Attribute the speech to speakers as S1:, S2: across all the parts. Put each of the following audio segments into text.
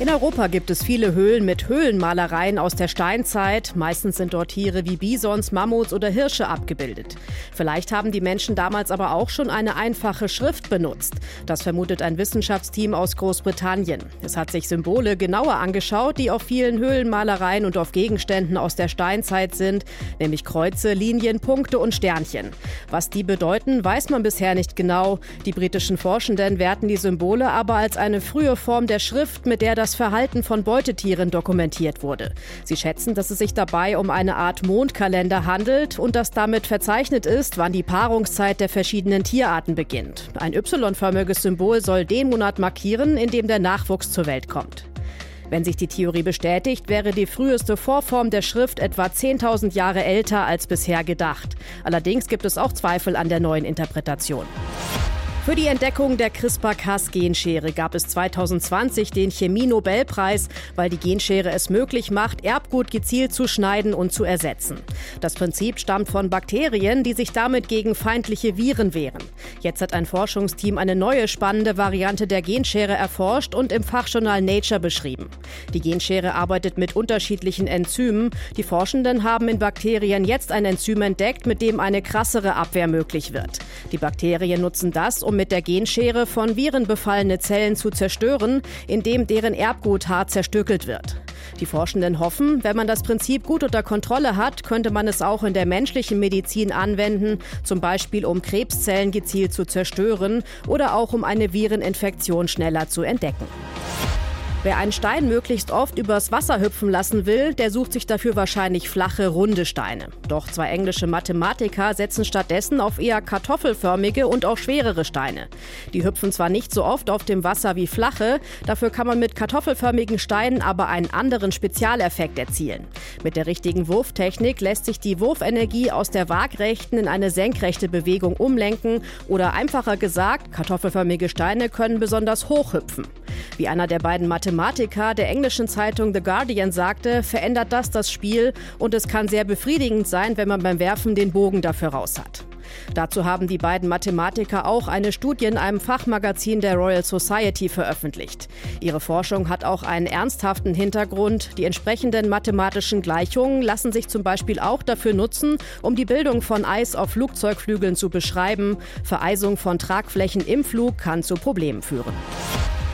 S1: In Europa gibt es viele Höhlen mit Höhlenmalereien aus der Steinzeit. Meistens sind dort Tiere wie Bisons, Mammuts oder Hirsche abgebildet. Vielleicht haben die Menschen damals aber auch schon eine einfache Schrift benutzt. Das vermutet ein Wissenschaftsteam aus Großbritannien. Es hat sich Symbole genauer angeschaut, die auf vielen Höhlenmalereien und auf Gegenständen aus der Steinzeit sind, nämlich Kreuze, Linien, Punkte und Sternchen. Was die bedeuten, weiß man bisher nicht genau. Die britischen Forschenden werten die Symbole aber als eine frühe Form der Schrift, mit der das das Verhalten von Beutetieren dokumentiert wurde. Sie schätzen, dass es sich dabei um eine Art Mondkalender handelt und dass damit verzeichnet ist, wann die Paarungszeit der verschiedenen Tierarten beginnt. Ein Y-förmiges Symbol soll den Monat markieren, in dem der Nachwuchs zur Welt kommt. Wenn sich die Theorie bestätigt, wäre die früheste Vorform der Schrift etwa 10.000 Jahre älter als bisher gedacht. Allerdings gibt es auch Zweifel an der neuen Interpretation. Für die Entdeckung der CRISPR-Cas-Genschere gab es 2020 den Chemie-Nobelpreis, weil die Genschere es möglich macht, Erbgut gezielt zu schneiden und zu ersetzen. Das Prinzip stammt von Bakterien, die sich damit gegen feindliche Viren wehren. Jetzt hat ein Forschungsteam eine neue spannende Variante der Genschere erforscht und im Fachjournal Nature beschrieben. Die Genschere arbeitet mit unterschiedlichen Enzymen. Die Forschenden haben in Bakterien jetzt ein Enzym entdeckt, mit dem eine krassere Abwehr möglich wird. Die Bakterien nutzen das, um mit der Genschere von Viren befallene Zellen zu zerstören, indem deren Erbgut hart zerstückelt wird. Die Forschenden hoffen, wenn man das Prinzip gut unter Kontrolle hat, könnte man es auch in der menschlichen Medizin anwenden, zum Beispiel um Krebszellen gezielt zu zerstören oder auch um eine Vireninfektion schneller zu entdecken. Wer einen Stein möglichst oft übers Wasser hüpfen lassen will, der sucht sich dafür wahrscheinlich flache, runde Steine. Doch zwei englische Mathematiker setzen stattdessen auf eher kartoffelförmige und auch schwerere Steine. Die hüpfen zwar nicht so oft auf dem Wasser wie flache, dafür kann man mit kartoffelförmigen Steinen aber einen anderen Spezialeffekt erzielen. Mit der richtigen Wurftechnik lässt sich die Wurfenergie aus der waagrechten in eine senkrechte Bewegung umlenken oder einfacher gesagt, kartoffelförmige Steine können besonders hoch hüpfen. Wie einer der beiden Mathematiker der englischen Zeitung The Guardian sagte, verändert das das Spiel und es kann sehr befriedigend sein, wenn man beim Werfen den Bogen dafür raus hat. Dazu haben die beiden Mathematiker auch eine Studie in einem Fachmagazin der Royal Society veröffentlicht. Ihre Forschung hat auch einen ernsthaften Hintergrund. Die entsprechenden mathematischen Gleichungen lassen sich zum Beispiel auch dafür nutzen, um die Bildung von Eis auf Flugzeugflügeln zu beschreiben. Vereisung von Tragflächen im Flug kann zu Problemen führen.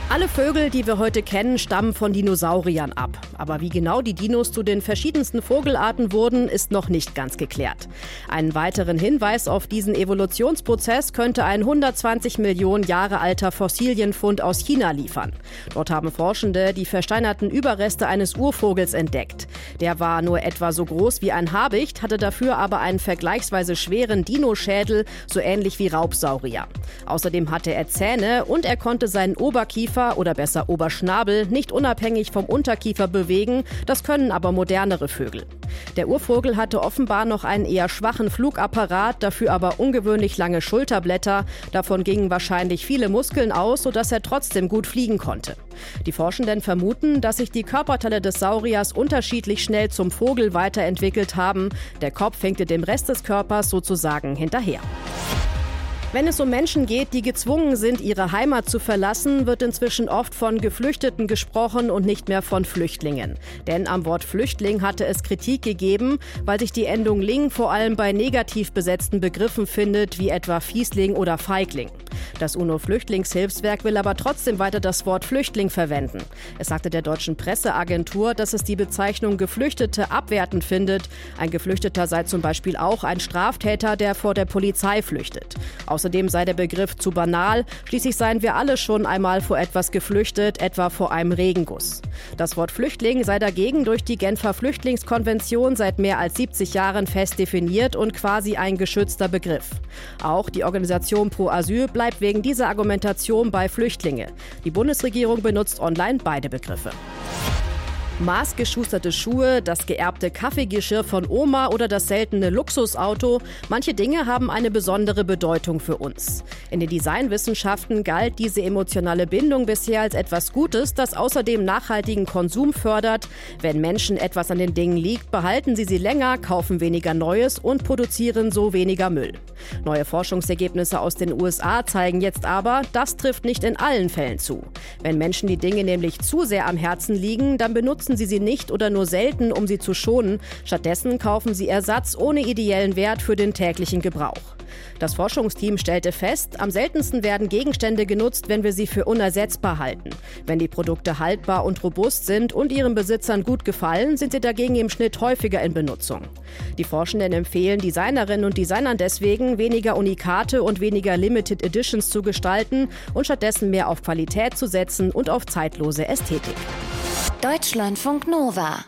S1: Alle Vögel, die wir heute kennen, stammen von Dinosauriern ab. Aber wie genau die Dinos zu den verschiedensten Vogelarten wurden, ist noch nicht ganz geklärt. Einen weiteren Hinweis auf diesen Evolutionsprozess könnte ein 120 Millionen Jahre alter Fossilienfund aus China liefern. Dort haben Forschende die versteinerten Überreste eines Urvogels entdeckt. Der war nur etwa so groß wie ein Habicht, hatte dafür aber einen vergleichsweise schweren Dinoschädel, so ähnlich wie Raubsaurier. Außerdem hatte er Zähne und er konnte seinen Oberkiefer Oberkiefer oder besser Oberschnabel nicht unabhängig vom Unterkiefer bewegen, das können aber modernere Vögel. Der Urvogel hatte offenbar noch einen eher schwachen Flugapparat, dafür aber ungewöhnlich lange Schulterblätter. Davon gingen wahrscheinlich viele Muskeln aus, sodass er trotzdem gut fliegen konnte. Die Forschenden vermuten, dass sich die Körperteile des Sauriers unterschiedlich schnell zum Vogel weiterentwickelt haben. Der Kopf hängte dem Rest des Körpers sozusagen hinterher. Wenn es um Menschen geht, die gezwungen sind, ihre Heimat zu verlassen, wird inzwischen oft von Geflüchteten gesprochen und nicht mehr von Flüchtlingen. Denn am Wort Flüchtling hatte es Kritik gegeben, weil sich die Endung Ling vor allem bei negativ besetzten Begriffen findet, wie etwa Fiesling oder Feigling. Das UNO-Flüchtlingshilfswerk will aber trotzdem weiter das Wort Flüchtling verwenden. Es sagte der deutschen Presseagentur, dass es die Bezeichnung Geflüchtete abwertend findet. Ein Geflüchteter sei zum Beispiel auch ein Straftäter, der vor der Polizei flüchtet. Außerdem sei der Begriff zu banal. Schließlich seien wir alle schon einmal vor etwas geflüchtet, etwa vor einem Regenguss. Das Wort Flüchtling sei dagegen durch die Genfer Flüchtlingskonvention seit mehr als 70 Jahren fest definiert und quasi ein geschützter Begriff. Auch die Organisation Pro Asyl bleibt wegen dieser Argumentation bei Flüchtlinge. Die Bundesregierung benutzt online beide Begriffe. Maßgeschusterte Schuhe, das geerbte Kaffeegeschirr von Oma oder das seltene Luxusauto, manche Dinge haben eine besondere Bedeutung für uns. In den Designwissenschaften galt diese emotionale Bindung bisher als etwas Gutes, das außerdem nachhaltigen Konsum fördert. Wenn Menschen etwas an den Dingen liegt, behalten sie sie länger, kaufen weniger Neues und produzieren so weniger Müll. Neue Forschungsergebnisse aus den USA zeigen jetzt aber, das trifft nicht in allen Fällen zu. Wenn Menschen die Dinge nämlich zu sehr am Herzen liegen, dann benutzen nutzen sie sie nicht oder nur selten, um sie zu schonen. Stattdessen kaufen sie Ersatz ohne ideellen Wert für den täglichen Gebrauch. Das Forschungsteam stellte fest, am seltensten werden Gegenstände genutzt, wenn wir sie für unersetzbar halten. Wenn die Produkte haltbar und robust sind und ihren Besitzern gut gefallen, sind sie dagegen im Schnitt häufiger in Benutzung. Die Forschenden empfehlen Designerinnen und Designern deswegen, weniger Unikate und weniger Limited Editions zu gestalten und stattdessen mehr auf Qualität zu setzen und auf zeitlose Ästhetik.
S2: Deutschlandfunk Nova